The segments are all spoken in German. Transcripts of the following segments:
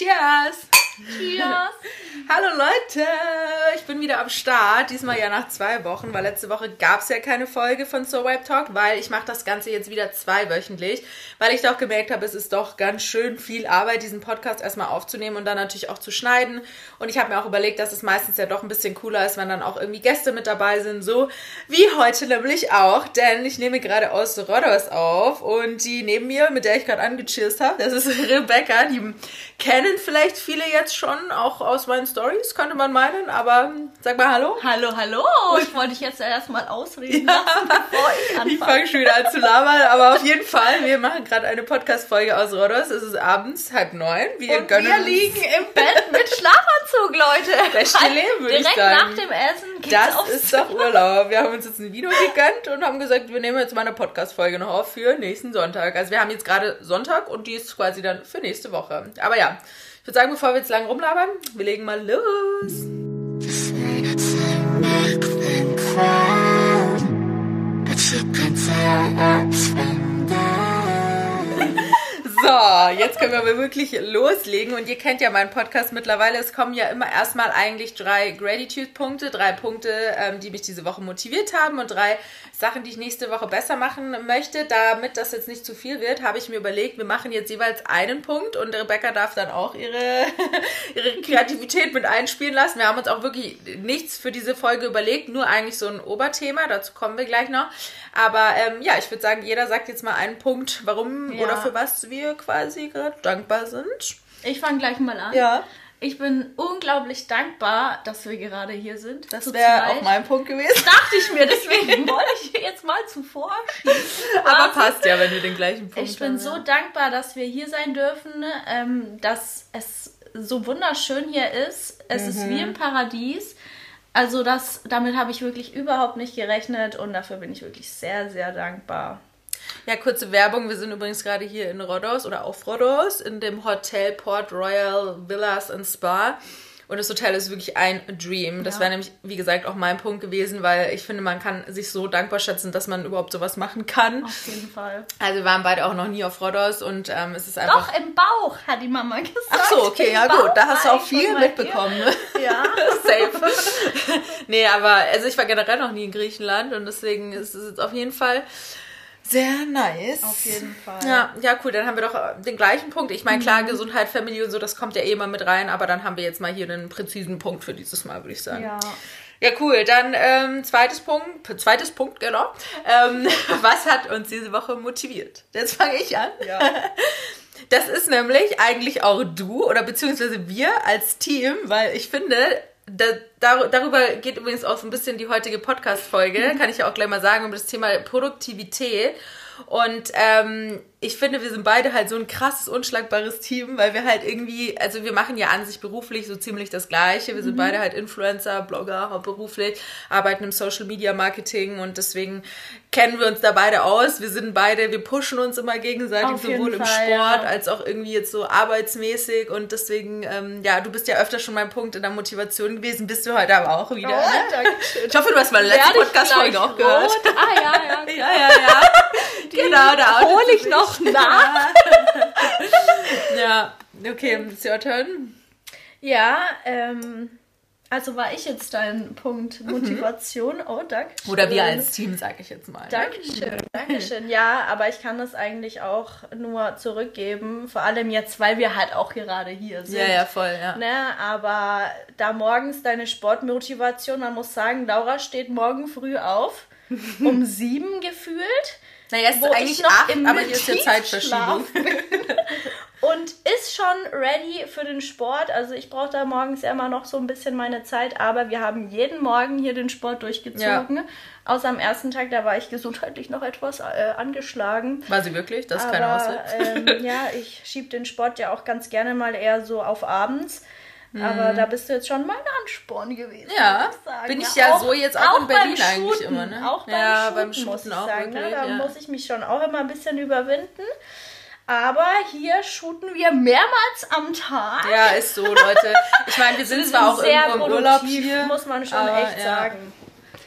Cheers! Cheers! Hallo Leute, ich bin wieder am Start. Diesmal ja nach zwei Wochen, weil letzte Woche gab es ja keine Folge von So Web Talk, weil ich mache das Ganze jetzt wieder zweiwöchentlich, weil ich doch gemerkt habe, es ist doch ganz schön viel Arbeit, diesen Podcast erstmal aufzunehmen und dann natürlich auch zu schneiden. Und ich habe mir auch überlegt, dass es meistens ja doch ein bisschen cooler ist, wenn dann auch irgendwie Gäste mit dabei sind, so wie heute nämlich auch, denn ich nehme gerade aus Rodos auf und die neben mir, mit der ich gerade angechirst habe, das ist Rebecca, die kennen vielleicht viele jetzt schon, auch aus meinen Stories, könnte man meinen, aber sag mal Hallo. Hallo, hallo. Ich wollte dich jetzt erstmal ausreden ja. lassen, bevor ich. Ich fange schon wieder an zu labern, aber auf jeden Fall, wir machen gerade eine Podcast-Folge aus Rodos. Es ist abends, halb neun. Wir, Und wir liegen im Bett mit Schlafanzug, Leute. Beste Leben, würde ich sagen. Direkt nach dem Essen geht's Das ist doch Urlaub. Wir haben uns jetzt ein Video gegönnt und haben gesagt, wir nehmen jetzt mal eine Podcast-Folge noch auf für nächsten Sonntag. Also wir haben jetzt gerade Sonntag und die ist quasi dann für nächste Woche. Aber ja, ich würde sagen, bevor wir jetzt lang rumlabern, wir legen mal los. So, jetzt können wir wirklich loslegen. Und ihr kennt ja meinen Podcast mittlerweile. Es kommen ja immer erstmal eigentlich drei Gratitude-Punkte, drei Punkte, ähm, die mich diese Woche motiviert haben und drei Sachen, die ich nächste Woche besser machen möchte. Damit das jetzt nicht zu viel wird, habe ich mir überlegt, wir machen jetzt jeweils einen Punkt und Rebecca darf dann auch ihre, ihre Kreativität mit einspielen lassen. Wir haben uns auch wirklich nichts für diese Folge überlegt, nur eigentlich so ein Oberthema. Dazu kommen wir gleich noch. Aber ähm, ja, ich würde sagen, jeder sagt jetzt mal einen Punkt, warum ja. oder für was wir quasi gerade dankbar sind. Ich fange gleich mal an. Ja. Ich bin unglaublich dankbar, dass wir gerade hier sind. Das wäre auch mein Punkt gewesen. Dachte ich mir, deswegen wollte ich jetzt mal zuvor Aber passt ja, wenn wir den gleichen Punkt Ich bin haben, so ja. dankbar, dass wir hier sein dürfen, ähm, dass es so wunderschön hier ist. Es mhm. ist wie im Paradies. Also das, damit habe ich wirklich überhaupt nicht gerechnet und dafür bin ich wirklich sehr, sehr dankbar. Ja, kurze Werbung. Wir sind übrigens gerade hier in Rhodos oder auf Rhodos in dem Hotel Port Royal Villas and Spa. Und das Hotel ist wirklich ein Dream. Das ja. wäre nämlich, wie gesagt, auch mein Punkt gewesen, weil ich finde, man kann sich so dankbar schätzen, dass man überhaupt sowas machen kann. Auf jeden Fall. Also wir waren beide auch noch nie auf Rhodos und ähm, es ist einfach... Doch, im Bauch, hat die Mama gesagt. Ach so, okay, Im ja Bauch gut. Da hast du auch viel mitbekommen. Ne? Ja. Safe. nee, aber also ich war generell noch nie in Griechenland und deswegen ist es jetzt auf jeden Fall sehr nice. Auf jeden Fall. Ja, ja, cool. Dann haben wir doch äh, den gleichen Punkt. Ich meine, klar, mhm. Gesundheit, Familie und so, das kommt ja eh mal mit rein, aber dann haben wir jetzt mal hier einen präzisen Punkt für dieses Mal, würde ich sagen. Ja. Ja, cool. Dann ähm, zweites Punkt, zweites Punkt, genau. Ähm, was hat uns diese Woche motiviert? Jetzt fange ich an. Ja. Das ist nämlich eigentlich auch du oder beziehungsweise wir als Team, weil ich finde, da, dar, darüber geht übrigens auch so ein bisschen die heutige Podcast-Folge, kann ich ja auch gleich mal sagen, um das Thema Produktivität. Und ähm, ich finde, wir sind beide halt so ein krasses, unschlagbares Team, weil wir halt irgendwie, also wir machen ja an sich beruflich so ziemlich das Gleiche. Wir sind mhm. beide halt Influencer, Blogger, hauptberuflich, arbeiten im Social Media Marketing und deswegen kennen wir uns da beide aus. Wir sind beide, wir pushen uns immer gegenseitig, Auf sowohl im Fall, Sport ja. als auch irgendwie jetzt so arbeitsmäßig und deswegen, ähm, ja, du bist ja öfter schon mein Punkt in der Motivation gewesen, bist du heute aber auch wieder. Oh, ne? danke Ich hoffe, du hast meine letzte Podcast-Folge auch gehört. Ah, ja, ja. ja, ja, ja. Genau, da hole ich noch nach. ja, okay, it's your turn. Ja, ähm, also war ich jetzt dein Punkt Motivation. Mhm. Oh, danke. Oder wir als Team, sage ich jetzt mal. Dankeschön, Dankeschön. Ja, aber ich kann das eigentlich auch nur zurückgeben, vor allem jetzt, weil wir halt auch gerade hier sind. Ja, ja, voll, ja. Ne, aber da morgens deine Sportmotivation, man muss sagen, Laura steht morgen früh auf, um sieben gefühlt. Naja, es ist eigentlich acht, aber hier ist ja Zeitverschiebung. und ist schon ready für den Sport. Also ich brauche da morgens immer noch so ein bisschen meine Zeit, aber wir haben jeden Morgen hier den Sport durchgezogen. Ja. Außer am ersten Tag, da war ich gesundheitlich noch etwas äh, angeschlagen. War sie wirklich? Das ist aber, keine Aussage. Ähm, ja, ich schiebe den Sport ja auch ganz gerne mal eher so auf abends. Aber mhm. da bist du jetzt schon mein Ansporn gewesen. Ja, ich bin ich ja auch, so jetzt auch, auch in Berlin eigentlich Shooten, immer. Ne? Auch beim ja, Shooten, beim Shooten muss ich auch sagen. wirklich, ne? Da ja. muss ich mich schon auch immer ein bisschen überwinden. Aber hier shooten wir mehrmals am Tag. Ja, ist so, Leute. Ich meine, wir sind zwar auch sehr irgendwo im Urlaub hier. muss man schon aber, echt ja. sagen.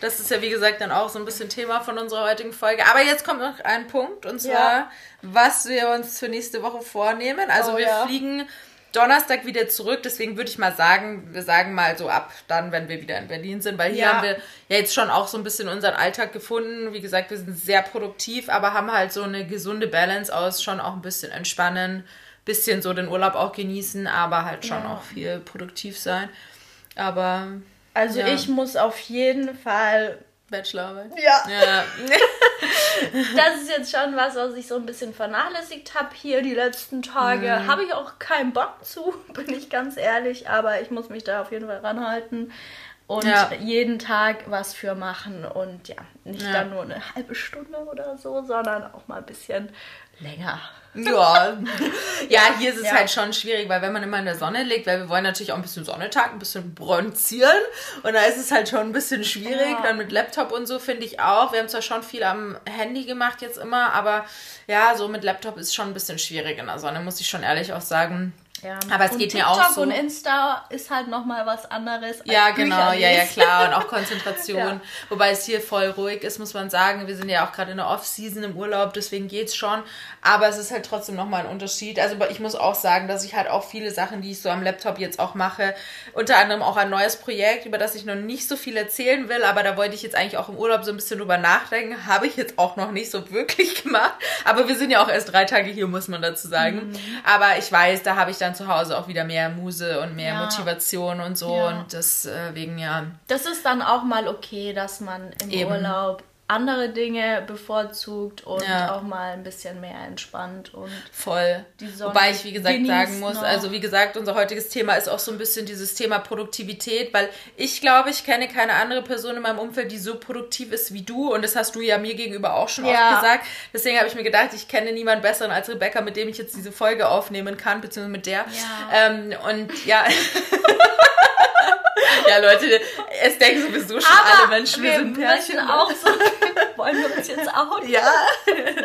Das ist ja, wie gesagt, dann auch so ein bisschen Thema von unserer heutigen Folge. Aber jetzt kommt noch ein Punkt, und zwar, Ja. was wir uns für nächste Woche vornehmen. Also Oh, wir ja. fliegen Donnerstag wieder zurück, deswegen würde ich mal sagen, wir sagen mal so ab dann, wenn wir wieder in Berlin sind, weil hier Ja. haben wir ja jetzt schon auch so ein bisschen unseren Alltag gefunden. Wie gesagt, wir sind sehr produktiv, aber haben halt so eine gesunde Balance aus, schon auch ein bisschen entspannen, bisschen so den Urlaub auch genießen, aber halt schon Ja. auch viel produktiv sein. Aber Also Ja. ich muss auf jeden Fall. Bachelorarbeit. Ja. Ja. Das ist jetzt schon was, was ich so ein bisschen vernachlässigt habe hier die letzten Tage. Mhm. Habe ich auch keinen Bock zu, bin ich ganz ehrlich, aber ich muss mich da auf jeden Fall ranhalten und Ja. jeden Tag was für machen und ja, nicht Ja. dann nur eine halbe Stunde oder so, sondern auch mal ein bisschen länger. Ja. ja, hier ist es Ja. halt schon schwierig, weil wenn man immer in der Sonne liegt, weil wir wollen natürlich auch ein bisschen Sonnetag, ein bisschen bronzieren und da ist es halt schon ein bisschen schwierig, Ja. dann mit Laptop und so finde ich auch. Wir haben zwar schon viel am Handy gemacht jetzt immer, aber ja, so mit Laptop ist schon ein bisschen schwierig in der Sonne, muss ich schon ehrlich auch sagen. Ja. Aber es geht mir TikTok auch so. und Insta ist halt nochmal was anderes. Ja, genau, ja, ja, klar. Und auch Konzentration. Ja. Wobei es hier voll ruhig ist, muss man sagen. Wir sind ja auch gerade in der Off-Season im Urlaub, deswegen geht's schon. Aber es ist halt trotzdem nochmal ein Unterschied. Also ich muss auch sagen, dass ich halt auch viele Sachen, die ich so am Laptop jetzt auch mache, unter anderem auch ein neues Projekt, über das ich noch nicht so viel erzählen will, aber da wollte ich jetzt eigentlich auch im Urlaub so ein bisschen drüber nachdenken. Habe ich jetzt auch noch nicht so wirklich gemacht. Aber wir sind ja auch erst drei Tage hier, muss man dazu sagen. Mhm. Aber ich weiß, da habe ich dann zu Hause auch wieder mehr Muse und mehr Ja. Motivation und so. Ja. Und deswegen, ja, Das ist dann auch mal okay, dass man im Eben. Urlaub andere Dinge bevorzugt und Ja. auch mal ein bisschen mehr entspannt und Voll. Wobei ich, wie gesagt, sagen muss, noch. also wie gesagt, unser heutiges Thema ist auch so ein bisschen dieses Thema Produktivität, weil ich glaube, ich kenne keine andere Person in meinem Umfeld, die so produktiv ist wie du und das hast du ja mir gegenüber auch schon Ja. oft gesagt. Deswegen habe ich mir gedacht, ich kenne niemanden besseren als Rebecca, mit dem ich jetzt diese Folge aufnehmen kann, beziehungsweise mit der. Ja. Ähm, und ja. ja, Leute, es denken sowieso schon Aber alle Menschen, wir, wir sind Pärchen. müssen auch so. Wollen wir uns jetzt auch? Ja,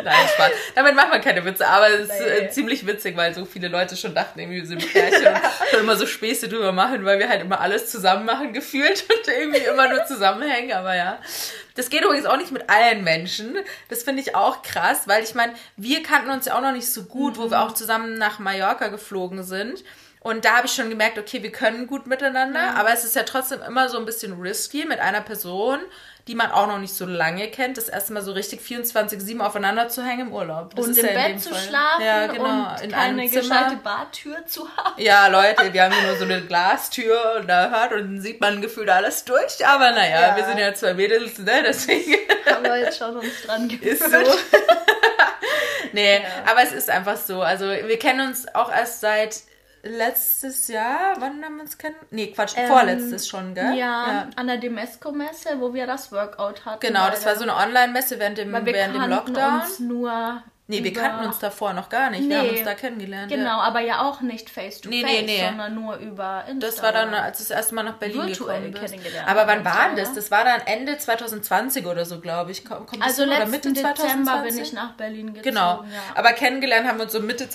nein, Spaß. Damit macht man keine Witze, aber es ist äh, ziemlich witzig, weil so viele Leute schon dachten, irgendwie wir sind Pärchen und immer so Späße drüber machen, weil wir halt immer alles zusammen machen gefühlt und irgendwie immer nur zusammenhängen, aber ja. Das geht übrigens auch nicht mit allen Menschen. Das finde ich auch krass, weil ich meine, wir kannten uns ja auch noch nicht so gut, wo wir auch zusammen nach Mallorca geflogen sind. Und da habe ich schon gemerkt, okay, wir können gut miteinander, aber es ist ja trotzdem immer so ein bisschen risky mit einer Person, die man auch noch nicht so lange kennt, das erste Mal so richtig 24-7 aufeinander zu hängen im Urlaub. Das Und im ja Bett zu Fall- schlafen ja, genau, und in keine einem gescheite. Bartür zu haben. Ja, Leute, wir haben hier nur so eine Glastür und da hört und dann sieht man gefühlt alles durch. Aber naja, Ja. wir sind ja zwei Mädels, ne? Deswegen Haben wir jetzt schon uns dran gewöhnt. ist so. nee, Ja. aber es ist einfach so. Also wir kennen uns auch erst seit letztes Jahr. Wann haben wir uns kennen? Nee, Quatsch, Ähm, vorletztes schon, gell? Ja, an der Demesco-Messe, wo wir das Workout hatten. Genau, das war so eine Online-Messe während dem, während dem Lockdown. uns nur. nee, wir kannten uns davor noch gar nicht. Wir haben Nee. uns da kennengelernt. Genau, Ja. aber ja auch nicht face to Nee, face, nee, nee. sondern nur über Instagram. Das war dann, als du das erste Mal nach Berlin Virtuell gekommen bist. kennengelernt Aber wann war das? ja. Das war dann Ende 2020 oder so, glaube ich. Kommt Also hin? oder letzten Mitte Dezember 2020? bin ich nach Berlin gezogen. Genau. Ja. Aber kennengelernt haben wir uns so Mitte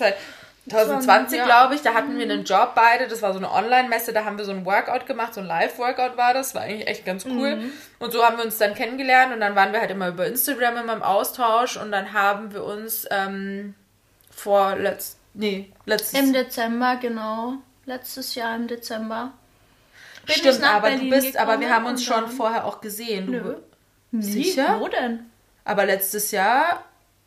2020, Ja. glaube ich. Da hatten wir einen Job beide. Das war so eine Online-Messe. Da haben wir so ein Workout gemacht. So ein Live-Workout war das. War eigentlich echt ganz cool. Mhm. Und so haben wir uns dann kennengelernt. Und dann waren wir halt immer über Instagram immer im Austausch. Und dann haben wir uns ähm, vor letzt, nee, letztes Im Dezember, genau. Letztes Jahr im Dezember. Bin Stimmt, aber Berlin du bist, aber wir haben uns schon vorher auch gesehen. Du, Nö. Sicher? Wo denn? Aber letztes Jahr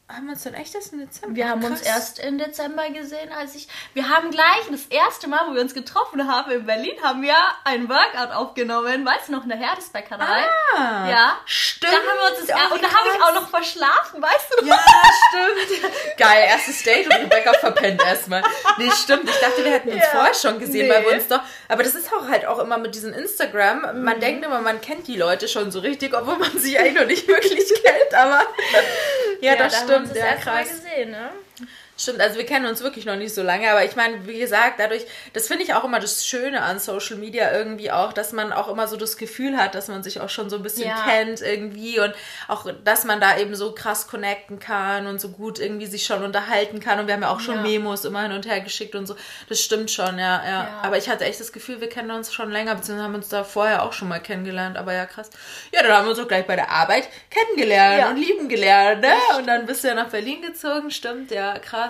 haben wir uns dann echt erst im Dezember. Wir haben uns Krass. erst im Dezember gesehen, als ich. Wir haben gleich das erste Mal, wo wir uns getroffen haben in Berlin, haben wir ein Workout aufgenommen. Weißt du noch, in der Herdesbäckerei? Ah, Ja. Stimmt. Da haben wir uns das Oh, und da habe ich auch noch verschlafen, weißt du? noch? Ja, stimmt. Geil, erstes Date und Rebecca verpennt erstmal. Nee, stimmt. Ich dachte, wir hätten uns Ja. vorher schon gesehen, weil wir Nee. uns doch. Aber das ist auch halt auch immer mit diesem Instagram. Man denkt immer, man kennt die Leute schon so richtig, obwohl man sie eigentlich noch nicht wirklich kennt. Aber ja, das da haben wir stimmt. das erste Mal gesehen, ne? Stimmt, also wir kennen uns wirklich noch nicht so lange, aber ich meine, wie gesagt, dadurch, das finde ich auch immer das Schöne an Social Media irgendwie auch, dass man auch immer so das Gefühl hat, dass man sich auch schon so ein bisschen Ja. kennt irgendwie und auch, dass man da eben so krass connecten kann und so gut irgendwie sich schon unterhalten kann und wir haben ja auch schon Ja. Memos immer hin und her geschickt und so. Das stimmt schon, ja, ja, Ja. Aber ich hatte echt das Gefühl, wir kennen uns schon länger, beziehungsweise haben uns da vorher auch schon mal kennengelernt, aber ja, krass. Ja, dann haben wir uns auch gleich bei der Arbeit kennengelernt und lieben gelernt, ne? Und dann bist du ja nach Berlin gezogen, stimmt, ja, krass.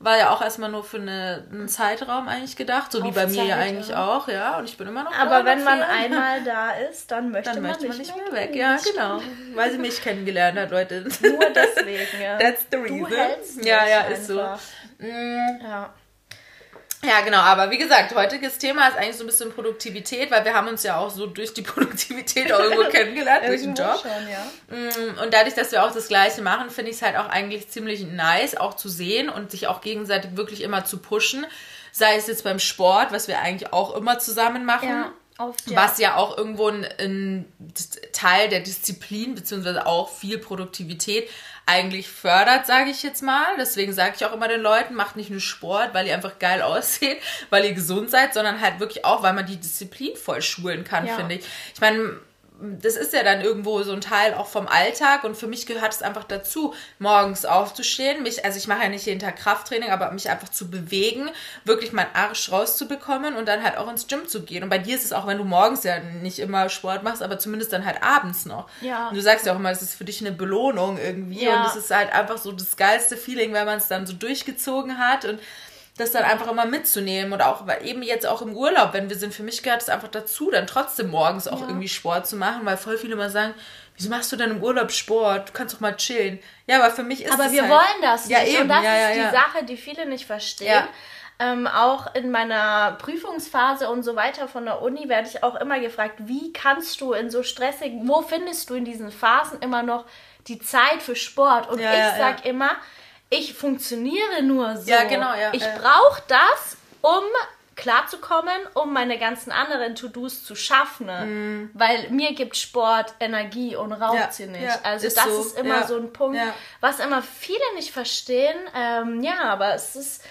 War ja auch erstmal nur für eine, einen Zeitraum eigentlich gedacht, so wie bei mir ja eigentlich auch, ja. Und ich bin immer noch Aber wenn man einmal da ist, dann möchte, dann man, möchte nicht man nicht mehr, weg. Ja, genau. Weil sie mich kennengelernt hat, Leute. Nur deswegen, ja. That's the reason. Du hältst ja, ja, ist so. einfach. Mm, Ja. Ja, genau, aber wie gesagt, heutiges Thema ist eigentlich so ein bisschen Produktivität, weil wir haben uns ja auch so durch die Produktivität auch irgendwo kennengelernt, durch den Job. Schon, ja. Mm, Und dadurch, dass wir auch das Gleiche machen, finde ich es halt auch eigentlich ziemlich nice, auch zu sehen und sich auch gegenseitig wirklich immer zu pushen. Sei es jetzt beim Sport, was wir eigentlich auch immer zusammen machen. Ja, oft, ja. Was ja auch irgendwo ein, ein Teil der Disziplin, beziehungsweise auch viel Produktivität eigentlich fördert, sage ich jetzt mal. Deswegen sage ich auch immer den Leuten, macht nicht nur Sport, weil ihr einfach geil aussieht, weil ihr gesund seid, sondern halt wirklich auch, weil man die Disziplin voll schulen kann, Ja. finde ich. Ich meine, das ist ja dann irgendwo so ein Teil auch vom Alltag und für mich gehört es einfach dazu, morgens aufzustehen, mich, also ich mache ja nicht jeden Tag Krafttraining, aber mich einfach zu bewegen, wirklich meinen Arsch rauszubekommen und dann halt auch ins Gym zu gehen. Und bei dir ist es auch, wenn du morgens ja nicht immer Sport machst, aber zumindest dann halt abends noch. Ja. Und du sagst ja auch immer, es ist für dich eine Belohnung irgendwie Ja. und es ist halt einfach so das geilste Feeling, wenn man es dann so durchgezogen hat und das dann einfach immer mitzunehmen und auch weil eben jetzt auch im Urlaub, wenn wir sind, für mich gehört es einfach dazu, dann trotzdem morgens auch Ja. irgendwie Sport zu machen, weil voll viele immer sagen, wieso machst du denn im Urlaub Sport? Du kannst doch mal chillen. Ja, aber für mich ist Aber wir halt, wollen das nicht. Ja, eben. Und das ja, ja, ist die. Sache, die viele nicht verstehen. Ja. Ähm, auch in meiner Prüfungsphase und so weiter von der Uni werde ich auch immer gefragt, wie kannst du in so stressigen, wo findest du in diesen Phasen immer noch die Zeit für Sport? Und ich ja, sag immer, ich funktioniere nur so. Ja, genau, ja, Ich ja. brauche das, um klarzukommen, um meine ganzen anderen To-Dos zu schaffen. Weil mir gibt Sport Energie und raubt Mhm. Ja, sie nicht. ja, also ist das so, ist immer ja, so ein Punkt, was immer viele nicht verstehen. Ähm, ja, aber es ist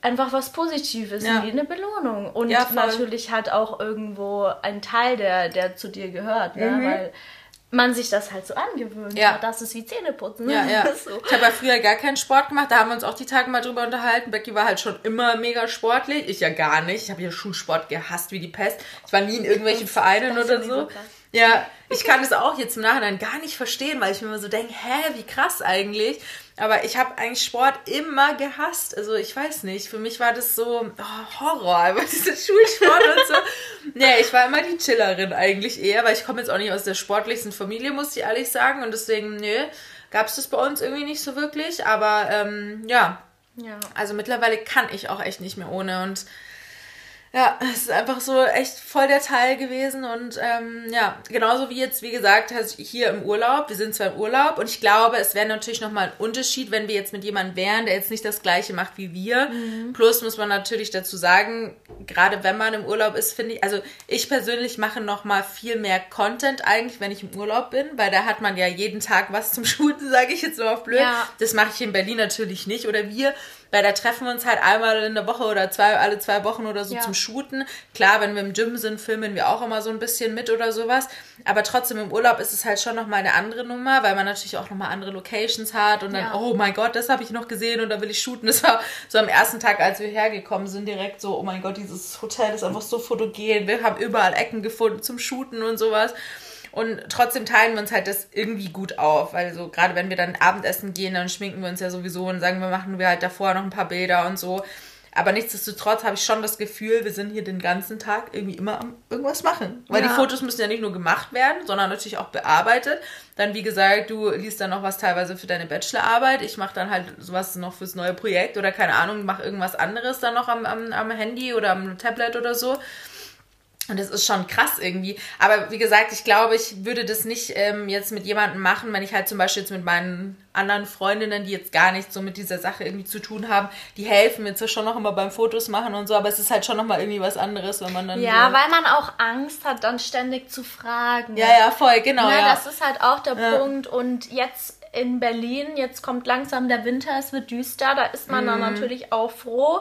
einfach was Positives, wie eine Belohnung. Und natürlich hat auch irgendwo ein Teil, der, der zu dir gehört, ne? weil man sich das halt so angewöhnt. Ja. hat. Das ist wie Zähneputzen. Ja, ja. so. Ich habe ja früher gar keinen Sport gemacht, da haben wir uns auch die Tage mal drüber unterhalten. Becky war halt schon immer mega sportlich, ich ja gar nicht. Ich habe ja Schulsport gehasst wie die Pest. Ich war nie in irgendwelchen Vereinen oder so. so krass. Ja, ich kann das auch jetzt im Nachhinein gar nicht verstehen, weil ich mir immer so denke, hä, wie krass eigentlich. Aber ich habe eigentlich Sport immer gehasst. Also ich weiß nicht, für mich war das so oh, Horror, einfach dieser Schulsport und so. Nee, ich war immer die Chillerin eigentlich eher, weil ich komme jetzt auch nicht aus der sportlichsten Familie, muss ich ehrlich sagen. Und deswegen, nö, gab es das bei uns irgendwie nicht so wirklich. Aber ähm, ja, Ja. also mittlerweile kann ich auch echt nicht mehr ohne. Und ja, es ist einfach so echt voll der Teil gewesen. Und ähm, ja, genauso wie jetzt, wie gesagt, also hier im Urlaub. Wir sind zwar im Urlaub und ich glaube, es wäre natürlich nochmal ein Unterschied, wenn wir jetzt mit jemandem wären, der jetzt nicht das Gleiche macht wie wir. Plus muss man natürlich dazu sagen, gerade wenn man im Urlaub ist, finde ich, also ich persönlich mache nochmal viel mehr Content eigentlich, wenn ich im Urlaub bin, weil da hat man ja jeden Tag was zum Shooten, sage ich jetzt mal auf blöd. Ja. Das mache ich in Berlin natürlich nicht. Oder wir, weil da treffen wir uns halt einmal in der Woche oder zwei, alle zwei Wochen oder so Ja. zum Shooten. Klar, wenn wir im Gym sind, filmen wir auch immer so ein bisschen mit oder sowas. Aber trotzdem im Urlaub ist es halt schon nochmal eine andere Nummer, weil man natürlich auch nochmal andere Locations hat und dann, Ja. oh mein Gott, das habe ich noch gesehen und da will ich shooten. Das war so am ersten Tag, als wir hergekommen sind, direkt so, oh mein Gott, dieses Hotel ist einfach so fotogen. Wir haben überall Ecken gefunden zum Shooten und sowas. Und trotzdem teilen wir uns halt das irgendwie gut auf, weil so gerade wenn wir dann Abendessen gehen, dann schminken wir uns ja sowieso und sagen wir, machen wir halt davor noch ein paar Bilder und so. Aber nichtsdestotrotz habe ich schon das Gefühl, wir sind hier den ganzen Tag irgendwie immer am irgendwas machen. Weil Ja. die Fotos müssen ja nicht nur gemacht werden, sondern natürlich auch bearbeitet. Dann, wie gesagt, du liest dann noch was teilweise für deine Bachelorarbeit. Ich mache dann halt sowas noch fürs neue Projekt oder keine Ahnung, mache irgendwas anderes dann noch am, am, am Handy oder am Tablet oder so. Und das ist schon krass irgendwie. Aber wie gesagt, ich glaube, ich würde das nicht ähm, jetzt mit jemandem machen, wenn ich halt zum Beispiel jetzt mit meinen anderen Freundinnen, die jetzt gar nicht so mit dieser Sache irgendwie zu tun haben, die helfen mir zwar schon noch immer beim Fotos machen und so, aber es ist halt schon nochmal irgendwie was anderes, wenn man dann. Ja, so, weil man auch Angst hat, dann ständig zu fragen. ja, ja, voll, genau. Ne, ja. Das ist halt auch der Ja. Punkt. Und jetzt in Berlin, jetzt kommt langsam der Winter, es wird düster. Da ist man Mhm. dann natürlich auch froh,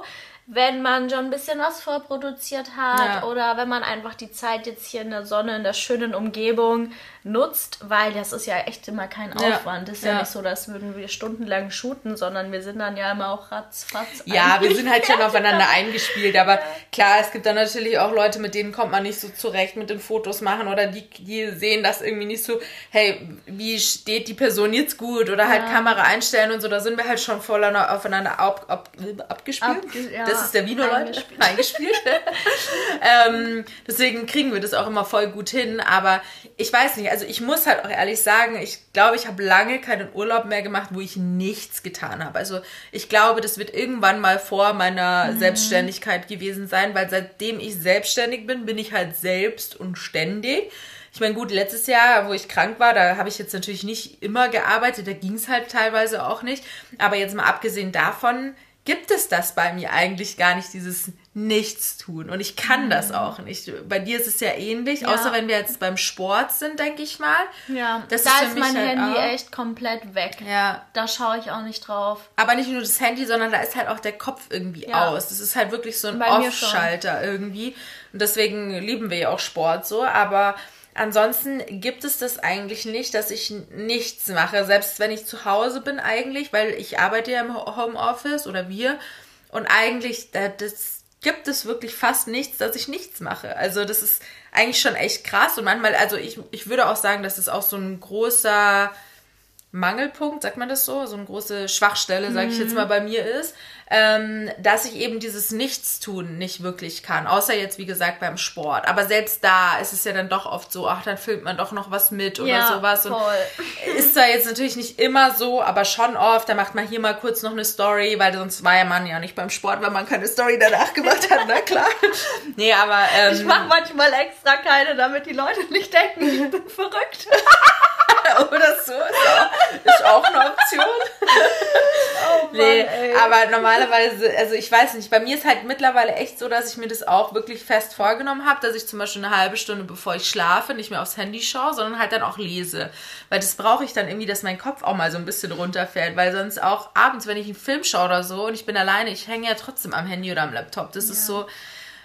wenn man schon ein bisschen was vorproduziert hat Ja. oder wenn man einfach die Zeit jetzt hier in der Sonne, in der schönen Umgebung nutzt, weil das ist ja echt immer kein Aufwand. Ja. Ist ja, ja, nicht so, dass würden wir stundenlang shooten, sondern wir sind dann ja immer auch ratzfatz. Ja, wir sind halt schon aufeinander eingespielt, aber klar, es gibt dann natürlich auch Leute, mit denen kommt man nicht so zurecht mit den Fotos machen oder die, die sehen das irgendwie nicht so, hey, wie steht die Person jetzt gut oder halt ja. Kamera einstellen und so, da sind wir halt schon voll aufeinander ab, ab, abgespielt. Abge ja. Das ist der Vino, Leute. Eingespielt. ähm, deswegen kriegen wir das auch immer voll gut hin, aber ich weiß nicht, also ich muss halt auch ehrlich sagen, ich glaube, ich habe lange keinen Urlaub mehr gemacht, wo ich nichts getan habe. Also ich glaube, das wird irgendwann mal vor meiner mhm. Selbstständigkeit gewesen sein, weil seitdem ich selbstständig bin, bin ich halt selbst und ständig. Ich meine, gut, letztes Jahr, wo ich krank war, da habe ich jetzt natürlich nicht immer gearbeitet, da ging es halt teilweise auch nicht. Aber jetzt mal abgesehen davon, gibt es das bei mir eigentlich gar nicht, dieses Nichtstun. Und ich kann mhm. das auch nicht. Bei dir ist es ja ähnlich, ja. außer wenn wir jetzt beim Sport sind, denke ich mal. Ja, das da ist, ist mein halt Handy auch. echt komplett weg. Ja. Da schaue ich auch nicht drauf. Aber nicht nur das Handy, sondern da ist halt auch der Kopf irgendwie ja. aus. Das ist halt wirklich so ein Off-Schalter irgendwie. Und deswegen lieben wir ja auch Sport so, aber Ansonsten gibt es das eigentlich nicht, dass ich nichts mache, selbst wenn ich zu Hause bin eigentlich, weil ich arbeite ja im Homeoffice oder wir und eigentlich das gibt es wirklich fast nichts, dass ich nichts mache. Also das ist eigentlich schon echt krass und manchmal, also ich, ich würde auch sagen, dass es auch so ein großer Mangelpunkt, sagt man das so, so eine große Schwachstelle, sage ich jetzt mhm. mal, bei mir ist, ähm, dass ich eben dieses Nichtstun nicht wirklich kann, außer jetzt, wie gesagt, beim Sport. Aber selbst da ist es ja dann doch oft so, ach, dann filmt man doch noch was mit oder ja, sowas. Und voll. ist da jetzt natürlich nicht immer so, aber schon oft, da macht man hier mal kurz noch eine Story, weil sonst war ja man ja nicht beim Sport, weil man keine Story danach gemacht hat, na klar. nee, aber... Ähm, ich mache manchmal extra keine, damit die Leute nicht denken, ich bin verrückt. oder so. Ist auch, ist auch eine Option. Oh Mann, nee, ey. aber normalerweise, also ich weiß nicht, bei mir ist halt mittlerweile echt so, dass ich mir das auch wirklich fest vorgenommen habe, dass ich zum Beispiel eine halbe Stunde bevor ich schlafe nicht mehr aufs Handy schaue, sondern halt dann auch lese. Weil das brauche ich dann irgendwie, dass mein Kopf auch mal so ein bisschen runterfährt, weil sonst auch abends, wenn ich einen Film schaue oder so und ich bin alleine, ich hänge ja trotzdem am Handy oder am Laptop. Das ja. ist so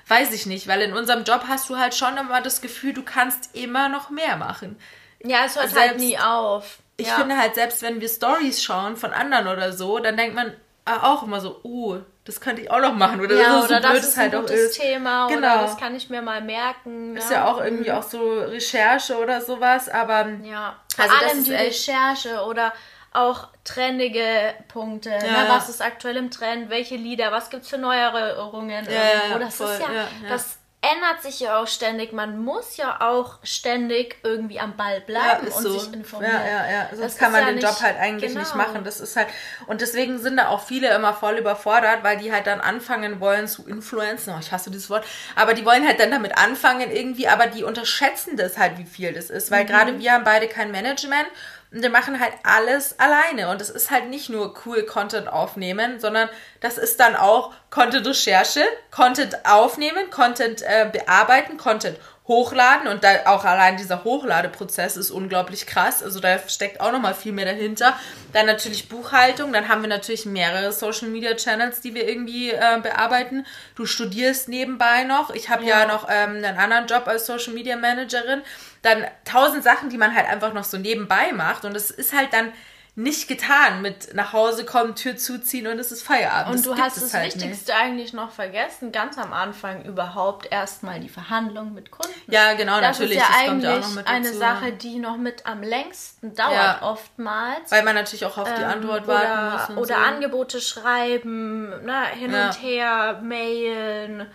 weiß ich nicht, weil in unserem Job hast du halt schon immer das Gefühl, du kannst immer noch mehr machen. Ja, es hört selbst, halt nie auf. Ich ja. finde halt, selbst wenn wir Stories schauen von anderen oder so, dann denkt man auch immer so, uh, das könnte ich auch noch machen. Oder, ja, so, oder so das ist halt ein gutes ist. Thema genau. oder das kann ich mir mal merken. Ist ja, ja auch irgendwie mhm. auch so Recherche oder sowas, aber... Ja, vor also allem die Recherche oder auch trendige Punkte. Ja. Ne? Was ist aktuell im Trend? Welche Lieder? Was gibt es für Neuerungen? Ja, das voll, ist ja, ja, das ändert sich ja auch ständig. Man muss ja auch ständig irgendwie am Ball bleiben ja, und so. sich informieren. Ja, ja, ja. Sonst das kann man den nicht, Job halt eigentlich genau. nicht machen. Das ist halt, und deswegen sind da auch viele immer voll überfordert, weil die halt dann anfangen wollen zu influenzen. Oh, ich hasse dieses Wort. Aber die wollen halt dann damit anfangen irgendwie, aber die unterschätzen das halt, wie viel das ist. Weil mhm. gerade wir haben beide kein Management und wir machen halt alles alleine. Und es ist halt nicht nur cool Content aufnehmen, sondern das ist dann auch Content-Recherche, Content aufnehmen, Content äh, bearbeiten, Content hochladen und da auch allein dieser Hochladeprozess ist unglaublich krass. Also da steckt auch nochmal viel mehr dahinter. Dann natürlich Buchhaltung, dann haben wir natürlich mehrere Social Media Channels, die wir irgendwie äh, bearbeiten. Du studierst nebenbei noch. Ich habe ja. ja. noch ähm, einen anderen Job als Social Media Managerin. Dann tausend Sachen, die man halt einfach noch so nebenbei macht und es ist halt dann nicht getan mit nach Hause kommen, Tür zuziehen und es ist Feierabend. Und du hast das halt Wichtigste nicht. eigentlich noch vergessen, ganz am Anfang überhaupt erstmal die Verhandlung mit Kunden. Ja, genau, das natürlich. Ist ja das eigentlich kommt ja auch noch mit eine dazu. Sache, die noch mit am längsten dauert ja. oftmals. Weil man natürlich auch auf die ähm, Antwort oder, warten muss. oder so. Angebote schreiben, na, hin ja. und her, mailen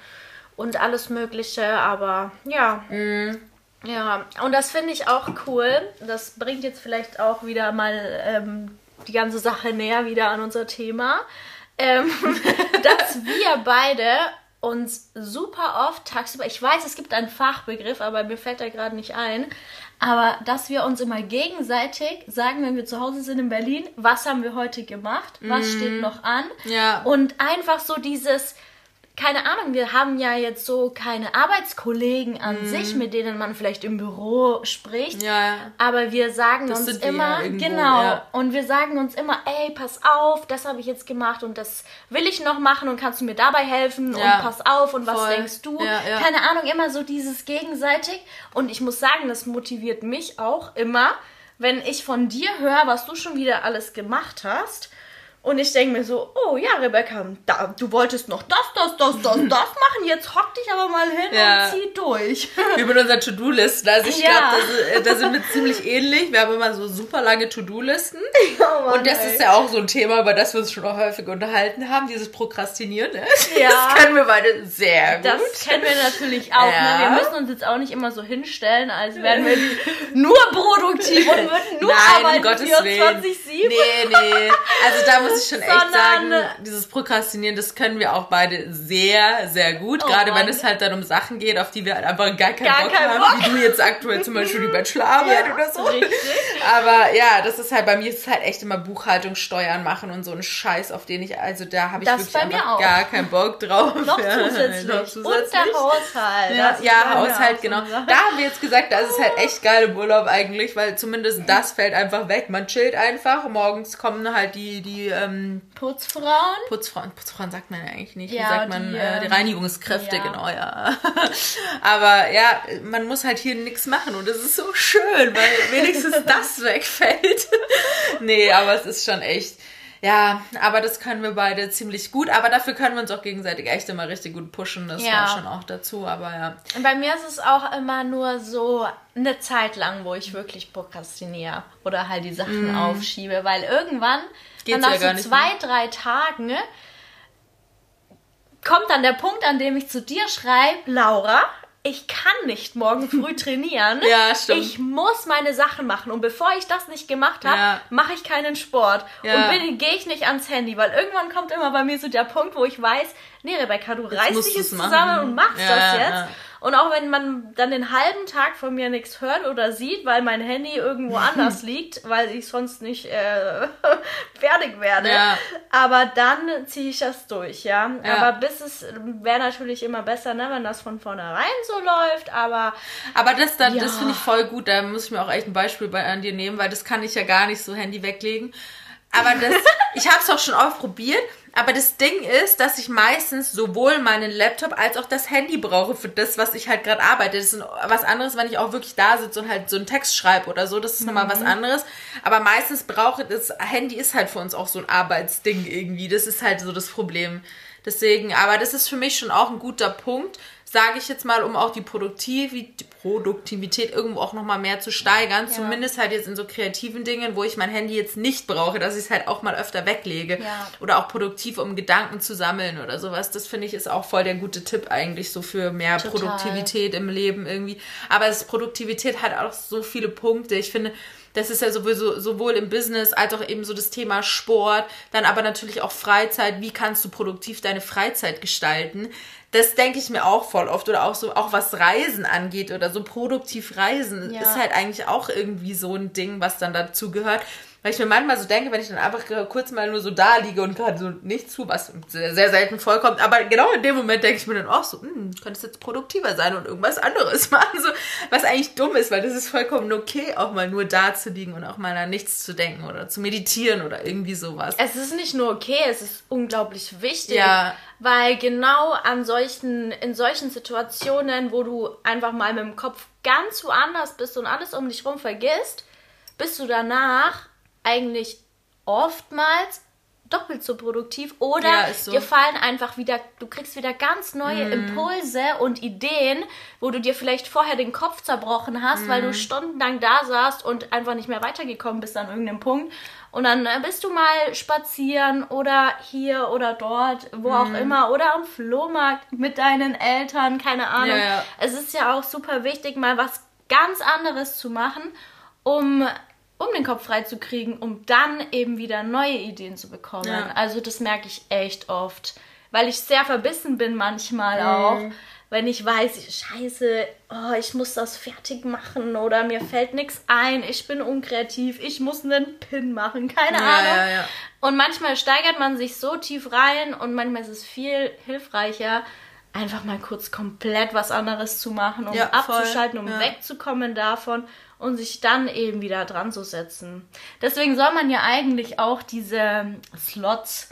und alles mögliche, aber ja. Mhm. Ja, und das finde ich auch cool. Das bringt jetzt vielleicht auch wieder mal ähm, die ganze Sache näher wieder an unser Thema. Ähm, dass wir beide uns super oft tagsüber, ich weiß, es gibt einen Fachbegriff, aber mir fällt er gerade nicht ein, aber dass wir uns immer gegenseitig sagen, wenn wir zu Hause sind in Berlin, was haben wir heute gemacht, was mm. steht noch an ja. und einfach so dieses, keine Ahnung, wir haben ja jetzt so keine Arbeitskollegen an mhm. sich, mit denen man vielleicht im Büro spricht. Ja. Aber wir sagen das uns immer, irgendwo, genau, ja. und wir sagen uns immer, ey, pass auf, das habe ich jetzt gemacht und das will ich noch machen und kannst du mir dabei helfen ja. und pass auf und Voll. was denkst du? Keine Ahnung, immer so dieses gegenseitig. Und ich muss sagen, das motiviert mich auch immer, wenn ich von dir höre, was du schon wieder alles gemacht hast und ich denke mir so, oh ja, Rebecca, da, du wolltest noch das, das, das, das, das machen. Jetzt hock dich aber mal hin ja. und zieh durch. Wie mit unseren To-Do-Listen. Also ich ja. glaube, da, da, sind wir ziemlich ähnlich. Wir haben immer so super lange To-Do-Listen. Oh und das ey. ist ja auch so ein Thema, über das wir uns schon auch häufig unterhalten haben, dieses Prokrastinieren. Ne? Ja. Das kennen wir beide sehr gut. Das kennen wir natürlich auch. Ja. Ne? Wir müssen uns jetzt auch nicht immer so hinstellen, als wären wir nur produktiv und würden nur Nein, arbeiten um Gottes 24-7. Nee, nee. Also da muss ich schon echt sagen, dieses Prokrastinieren, das können wir auch beide sehr, sehr gut. Oh Gerade Mann. wenn es halt dann um Sachen geht, auf die wir halt einfach gar keinen gar Bock kein haben. Bock. Wie du jetzt aktuell zum Beispiel die Bachelorarbeit ja, oder so. Richtig. Aber ja, das ist halt bei mir ist halt echt immer Buchhaltung, Steuern machen und so ein Scheiß, auf den ich, also da habe ich das wirklich einfach auch. gar keinen Bock drauf. Noch zusätzlich. Noch zusätzlich. Und der Haushalt. Ja, ja Haushalt, genau. Da haben wir jetzt gesagt, das ist halt echt geil im Urlaub eigentlich, weil zumindest das fällt einfach weg. Man chillt einfach. Morgens kommen halt die, die ähm, Putzfrauen. Putzfrauen. Putzfrauen sagt man ja eigentlich nicht. Ja, Wie sagt man? Die, äh, die ähm, Reinigungskräfte, ja. genau, ja. Aber ja, man muss halt hier nichts machen und das ist so schön, weil wenigstens das wegfällt. nee, aber es ist schon echt. Ja, aber das können wir beide ziemlich gut. Aber dafür können wir uns auch gegenseitig echt immer richtig gut pushen. Das ja. war schon auch dazu, aber ja. Und bei mir ist es auch immer nur so eine Zeit lang, wo ich wirklich prokrastiniere oder halt die Sachen mm. aufschiebe, weil irgendwann Geht's dann nach ja so zwei, drei Tagen kommt dann der Punkt, an dem ich zu dir schreibe, Laura, ich kann nicht morgen früh trainieren. ja, stimmt. Ich muss meine Sachen machen. Und bevor ich das nicht gemacht habe, ja. mache ich keinen Sport. Ja. Und gehe ich nicht ans Handy, weil irgendwann kommt immer bei mir so der Punkt, wo ich weiß, nee, Rebecca, du jetzt reißt dich jetzt zusammen und machst ja, das jetzt. Und auch wenn man dann den halben Tag von mir nichts hört oder sieht, weil mein Handy irgendwo anders liegt, weil ich sonst nicht äh, fertig werde. Ja. Aber dann ziehe ich das durch, ja. ja. Aber bis es wäre natürlich immer besser, ne, wenn das von vornherein so läuft. Aber aber das, das, ja. das finde ich voll gut. Da muss ich mir auch echt ein Beispiel bei an dir nehmen, weil das kann ich ja gar nicht so Handy weglegen. Aber das, ich habe es auch schon oft probiert aber das Ding ist, dass ich meistens sowohl meinen Laptop als auch das Handy brauche für das, was ich halt gerade arbeite. Das ist was anderes, wenn ich auch wirklich da sitze und halt so einen Text schreibe oder so. Das ist mhm. nochmal was anderes. Aber meistens brauche ich das Handy ist halt für uns auch so ein Arbeitsding irgendwie. Das ist halt so das Problem. Deswegen, aber das ist für mich schon auch ein guter Punkt, sage ich jetzt mal, um auch die Produktivität, irgendwo auch nochmal mehr zu steigern. Ja. Zumindest halt jetzt in so kreativen Dingen, wo ich mein Handy jetzt nicht brauche, dass ich es halt auch mal öfter weglege. Ja. Oder auch produktiv, um Gedanken zu sammeln oder sowas. Das finde ich ist auch voll der gute Tipp eigentlich so für mehr Total. Produktivität im Leben irgendwie. Aber das Produktivität hat auch so viele Punkte. Ich finde, das ist ja sowieso sowohl im Business als auch eben so das Thema Sport, dann aber natürlich auch Freizeit. Wie kannst du produktiv deine Freizeit gestalten? Das denke ich mir auch voll oft oder auch so, auch was Reisen angeht oder so produktiv Reisen ja. ist halt eigentlich auch irgendwie so ein Ding, was dann dazu gehört. Weil ich mir manchmal so denke, wenn ich dann einfach kurz mal nur so da liege und gerade so nichts zu, was sehr, sehr selten vorkommt, aber genau in dem Moment denke ich mir dann auch so, hm, könnte es jetzt produktiver sein und irgendwas anderes machen, so, was eigentlich dumm ist, weil das ist vollkommen okay, auch mal nur da zu liegen und auch mal an nichts zu denken oder zu meditieren oder irgendwie sowas. Es ist nicht nur okay, es ist unglaublich wichtig, ja. weil genau an solchen, in solchen Situationen, wo du einfach mal mit dem Kopf ganz woanders bist und alles um dich rum vergisst, bist du danach eigentlich oftmals doppelt so produktiv oder ja, so. dir fallen einfach wieder, du kriegst wieder ganz neue mm. Impulse und Ideen, wo du dir vielleicht vorher den Kopf zerbrochen hast, mm. weil du mhm. stundenlang da saßt und einfach nicht mehr weitergekommen bist an irgendeinem Punkt. Und dann äh, bist du mal spazieren oder hier oder dort, wo mm. auch mhm. immer, oder am Flohmarkt mit deinen Eltern, keine Ahnung. Ja, ja. Es ist ja auch super wichtig, mal was ganz anderes zu machen, um um den Kopf frei zu kriegen, um dann eben wieder neue Ideen zu bekommen. Ja. Also das merke ich echt oft, weil ich sehr verbissen bin manchmal mhm. auch, wenn ich weiß, scheiße, oh, ich muss das fertig machen oder mir fällt nichts ein, ich bin unkreativ, ich muss einen Pin machen, keine ja, Ahnung. Ja. Und manchmal steigert man sich so tief rein und manchmal ist es viel hilfreicher, einfach mal kurz komplett was anderes zu machen, um abzuschalten, um wegzukommen davon und sich dann eben wieder dran zu setzen. Deswegen soll man ja eigentlich auch diese Slots